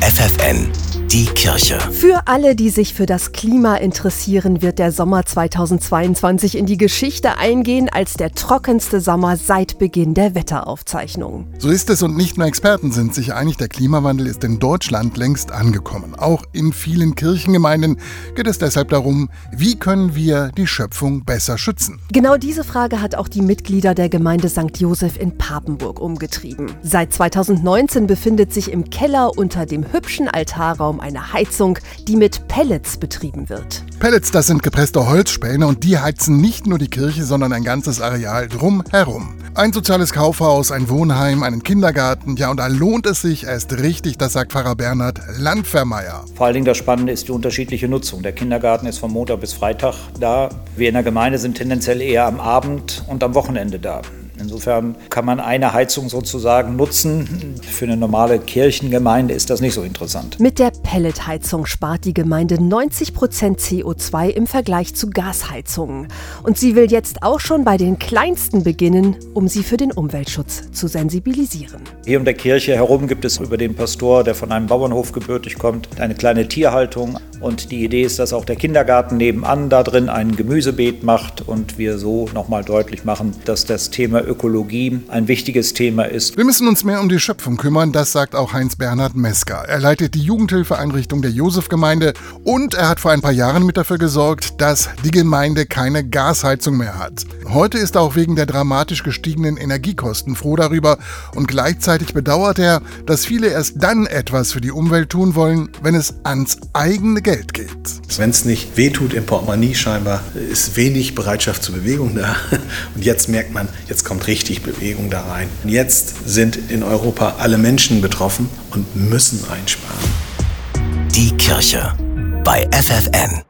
FFN, die Kirche. Für alle, die sich für das Klima interessieren, wird der Sommer 2022 in die Geschichte eingehen als der trockenste Sommer seit Beginn der Wetteraufzeichnungen. So ist es und nicht nur Experten sind sich einig, der Klimawandel ist in Deutschland längst angekommen. Auch in vielen Kirchengemeinden geht es deshalb darum, wie können wir die Schöpfung besser schützen. Genau diese Frage hat auch die Mitglieder der Gemeinde St. Joseph in Papenburg umgetrieben. Seit 2019 befindet sich im Keller unter dem hübschen Altarraum eine Heizung, die mit Pellets betrieben wird. Pellets, das sind gepresste Holzspäne und die heizen nicht nur die Kirche, sondern ein ganzes Areal drumherum. Ein soziales Kaufhaus, ein Wohnheim, einen Kindergarten, ja und da lohnt es sich erst richtig, das sagt Pfarrer Bernhard Landvermeier. Vor allen Dingen das Spannende ist die unterschiedliche Nutzung. Der Kindergarten ist von Montag bis Freitag da. Wir in der Gemeinde sind tendenziell eher am Abend und am Wochenende da. Insofern kann man eine Heizung sozusagen nutzen. Für eine normale Kirchengemeinde ist das nicht so interessant. Mit der Pelletheizung spart die Gemeinde 90 Prozent CO2 im Vergleich zu Gasheizungen. Und sie will jetzt auch schon bei den kleinsten beginnen, um sie für den Umweltschutz zu sensibilisieren. Hier um der Kirche herum gibt es über den Pastor, der von einem Bauernhof gebürtig kommt, eine kleine Tierhaltung. Und die Idee ist, dass auch der Kindergarten nebenan da drin ein Gemüsebeet macht und wir so nochmal deutlich machen, dass das Thema Ökologie ein wichtiges Thema ist. Wir müssen uns mehr um die Schöpfung kümmern, das sagt auch Heinz-Bernhard Mesker. Er leitet die Jugendhilfeeinrichtung der Josefgemeinde und er hat vor ein paar Jahren mit dafür gesorgt, dass die Gemeinde keine Gasheizung mehr hat. Heute ist er auch wegen der dramatisch gestiegenen Energiekosten froh darüber und gleichzeitig bedauert er, dass viele erst dann etwas für die Umwelt tun wollen, wenn es ans eigene Geld geht. Wenn es nicht wehtut im Portemonnaie scheinbar, ist wenig Bereitschaft zur Bewegung da. Und jetzt merkt man, jetzt kommt richtig Bewegung da rein. Jetzt sind in Europa alle Menschen betroffen und müssen einsparen. Die Kirche bei FFN.